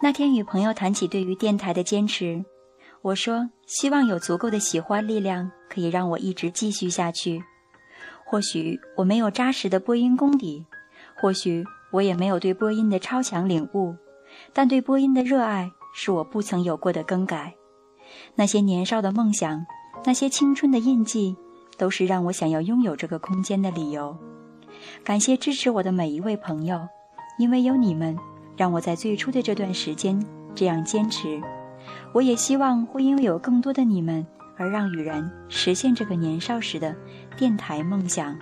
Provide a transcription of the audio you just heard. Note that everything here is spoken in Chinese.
那天与朋友谈起对于电台的坚持，我说希望有足够的喜欢力量，可以让我一直继续下去。或许我没有扎实的播音功底，或许我也没有对播音的超强领悟，但对播音的热爱是我不曾有过的更改。那些年少的梦想，那些青春的印记，都是让我想要拥有这个空间的理由。感谢支持我的每一位朋友，因为有你们。让我在最初的这段时间这样坚持，我也希望会因为有更多的你们而让雨然实现这个年少时的电台梦想。